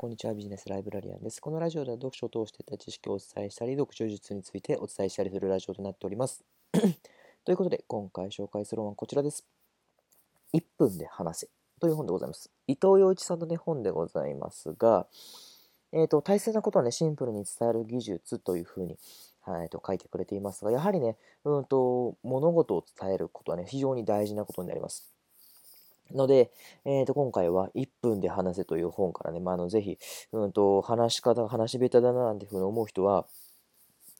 こんにちは。ビジネスライブラリアンです。このラジオでは読書を通して得た知識をお伝えしたり、読書術についてお伝えしたりするラジオとなっております。ということで、今回紹介する本はこちらです。1分で話せという本でございます。伊藤洋一さんの、ね、本でございますが、えーと、大切なことはね、シンプルに伝える技術というふうに、はい、と書いてくれていますが、やはりね、うんと、物事を伝えることはね、非常に大事なことになります。ので、えー、と今回は1分で話せという本からね、まあ、あのぜひ、うんと、話し方が話し下手だななんていうふうに思う人は、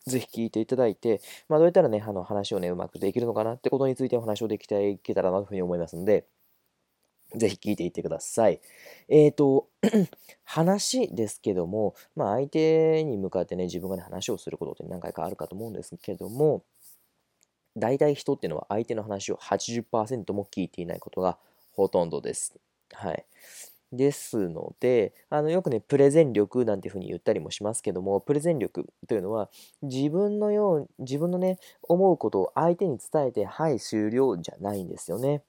ぜひ聞いていただいて、まあ、どうやったらね、あの話をね、うまくできるのかなってことについてお話をできていけたらなというふうに思いますので、ぜひ聞いていってください。えっ、ー、と、話ですけども、まあ、相手に向かってね、自分がね、話をすることって何回かあるかと思うんですけども、大体人っていうのは相手の話を80%も聞いていないことがほとんどです。はい。ですので、あのよくね、プレゼン力なんていうふうに言ったりもしますけども、プレゼン力というのは、自分のよう、自分のね、思うことを相手に伝えて、はい、終了じゃないんですよね。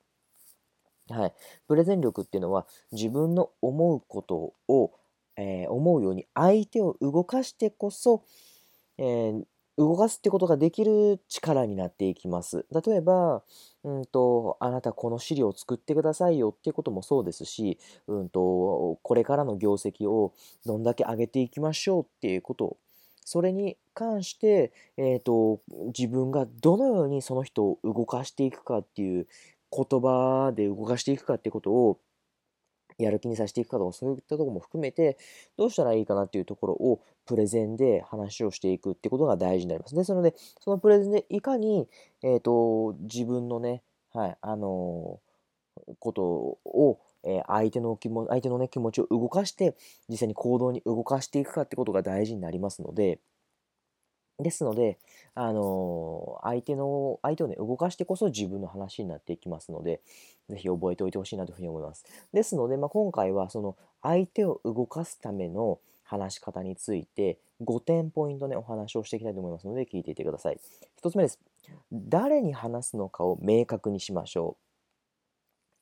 はい。プレゼン力っていうのは、自分の思うことを、えー、思うように相手を動かしてこそ、えー、動かすってことができる力になっていきます。例えば、うんと、あなたこの資料を作ってくださいよっていうこともそうですし、うんと、これからの業績をどんだけ上げていきましょうっていうことそれに関して、えーと、自分がどのようにその人を動かしていくかっていう言葉で動かしていくかってことをやる気にさせていくかとか、そういったところも含めて、どうしたらいいかなっていうところをプレゼンで話をしていくってことが大事になります。ですので、そのプレゼンでいかに、え、ー、と、自分のね、はい、あのー、ことを、え、相手の気も相手のね、気持ちを動かして、実際に行動に動かしていくかってことが大事になりますので、ですので、あの相手の、相手をね、動かしてこそ自分の話になっていきますので、ぜひ覚えておいてほしいなというふうに思います。ですので、まあ、今回はその相手を動かすための話し方について5点ポイントね、お話をしていきたいと思いますので、聞いていてください。1つ目です。誰に話すのかを明確にしましょう。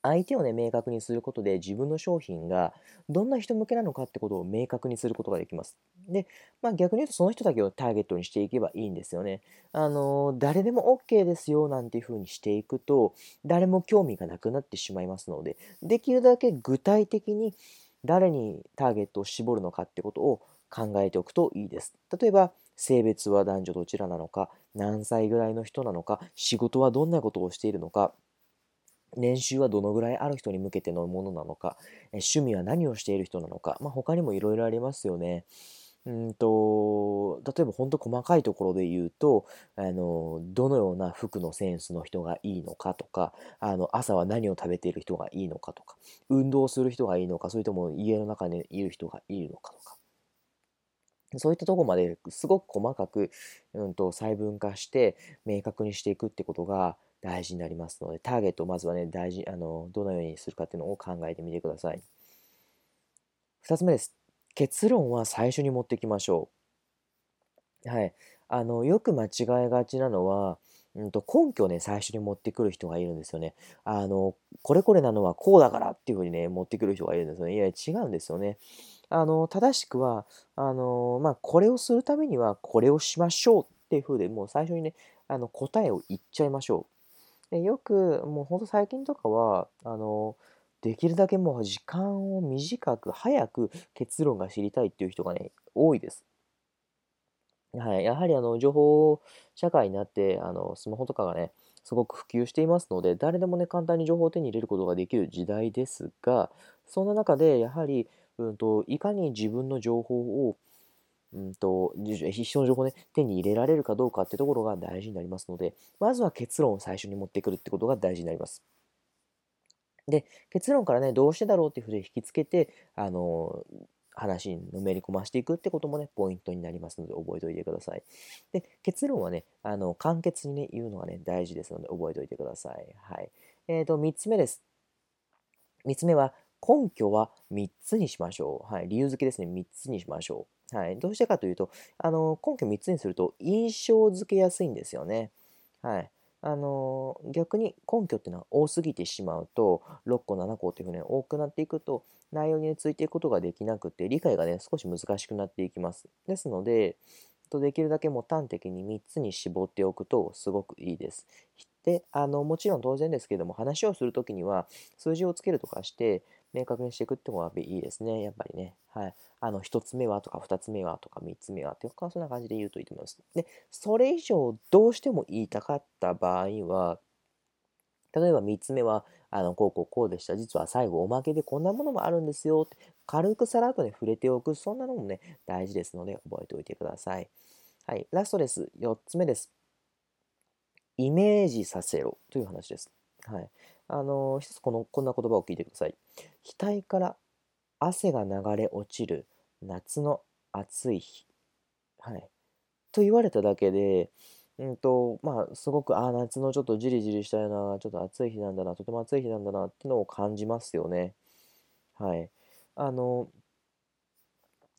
相手をね、明確にすることで自分の商品がどんな人向けなのかってことを明確にすることができます。で、まあ逆に言うとその人だけをターゲットにしていけばいいんですよね。あの、誰でも OK ですよなんていうふうにしていくと、誰も興味がなくなってしまいますので、できるだけ具体的に誰にターゲットを絞るのかってことを考えておくといいです。例えば、性別は男女どちらなのか、何歳ぐらいの人なのか、仕事はどんなことをしているのか、年収はどのぐらいある人に向けてのものなのか、え趣味は何をしている人なのか、まあ、他にもいろいろありますよね。うんと例えば本当細かいところで言うとあのどのような服のセンスの人がいいのかとかあの朝は何を食べている人がいいのかとか運動する人がいいのかそれとも家の中にいる人がいるのかとかそういったとこまですごく細かく、うんと細分化して明確にしていくってことが大事になりますので、ターゲットをまずはね、大事、あの、どのようにするかっていうのを考えてみてください。2つ目です。結論は最初に持ってきましょう。はい。あの、よく間違えがちなのは、うんと根拠をね、最初に持ってくる人がいるんですよね。あの、これこれなのはこうだからっていうふうにね、持ってくる人がいるんですよね。いや、違うんですよね。あの、正しくは、あの、まあ、これをするためにはこれをしましょうっていうふうでもう最初にね、あの、答えを言っちゃいましょう。でよく、もうほんと最近とかは、あの、できるだけもう時間を短く、早く結論が知りたいっていう人がね、多いです。はい。やはりあの、情報社会になって、あの、スマホとかがね、すごく普及していますので、誰でもね、簡単に情報を手に入れることができる時代ですが、そんな中で、やはり、うんと、いかに自分の情報をうんと、必勝の情報ね、手に入れられるかどうかってところが大事になりますので、まずは結論を最初に持ってくるってことが大事になります。で、結論からね、どうしてだろうっていうふうに引きつけて、あの、話にのめり込ましていくってこともね、ポイントになりますので、覚えておいてください。で、結論はね、あの、簡潔にね、言うのがね、大事ですので、覚えておいてください。はい。えっ、ー、と、3つ目です。3つ目は、根拠は3つにしましょう。はい。理由付けですね。3つにしましょう。はい。どうしてかというと、あの、根拠3つにすると印象付けやすいんですよね。はい。あの逆に根拠っていうのは多すぎてしまうと6個7個っていうふうに多くなっていくと内容についていくことができなくて理解がね少し難しくなっていきますですのでとできるだけもう端的に3つに絞っておくとすごくいいです。であのもちろん当然ですけども話をする時には数字をつけるとかして明確にしていくって方がいいですね。やっぱりね。はい。あの1つ目はとか2つ目はとか3つ目はとかそんな感じで言うといいと思います。でそれ以上どうしても言いたかった場合は例えば3つ目は、あの、こうこうこうでした。実は最後おまけでこんなものもあるんですよって、軽くさらっとね、触れておく。そんなのもね、大事ですので、覚えておいてください。はい。ラストです。4つ目です。イメージさせろという話です。はい。あの、一つこの、こんな言葉を聞いてください。額から汗が流れ落ちる夏の暑い日。はい。と言われただけで、うんと、まあ、すごく、ああ、夏のちょっとじりじりしたような、ちょっと暑い日なんだな、とても暑い日なんだなっていうのを感じますよね。はい。あの、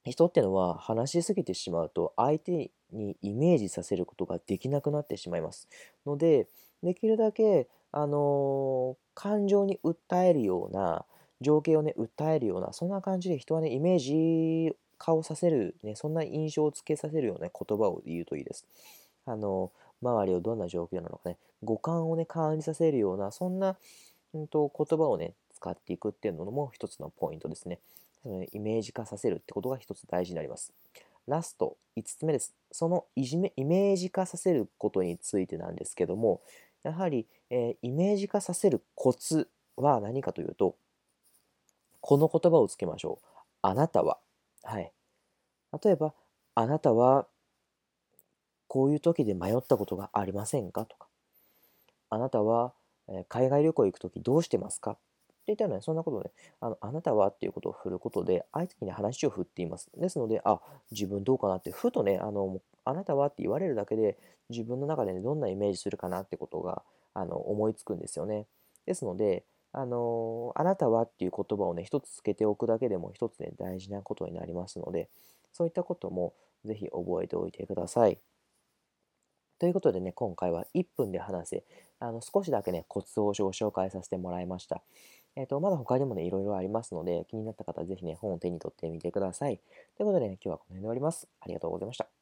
人ってのは話しすぎてしまうと相手にイメージさせることができなくなってしまいます。ので、できるだけ、あの感情に訴えるような、情景をね、訴えるような、そんな感じで人はね、イメージ化をさせる、ね、そんな印象をつけさせるような言葉を言うといいです。あの、周りをどんな状況なのかね、五感をね、感じさせるような、そんな、うんと、言葉をね、使っていくっていうのも一つのポイントですね。イメージ化させるってことが一つ大事になります。ラスト、5つ目です。そのいじめイメージ化させることについてなんですけども、やはり、えー、イメージ化させるコツは何かというと、この言葉をつけましょう。あなたは。はい。例えば、あなたはこういう時で迷ったことがありませんか？とか、あなたは海外旅行行く時どうしてますか？っていったような、そんなことをね、あのあなたはっていうことを振ることで、相手に、話を振っています。ですので、あ、自分どうかなって、ふとね、あの、あなたはって言われるだけで、自分の中でね、どんなイメージするかなってことが、あの、思いつくんですよね。ですので、あの、あなたはっていう言葉をね、一つつけておくだけでも一つね、大事なことになりますので、そういったこともぜひ覚えておいてください。ということでね、今回は1分で話せ、あの少しだけね、コツをご紹介させてもらいました。えっ、ー、と、まだ他にもね、いろいろありますので、気になった方はぜひね、本を手に取ってみてください。ということでね、今日はこの辺で終わります。ありがとうございました。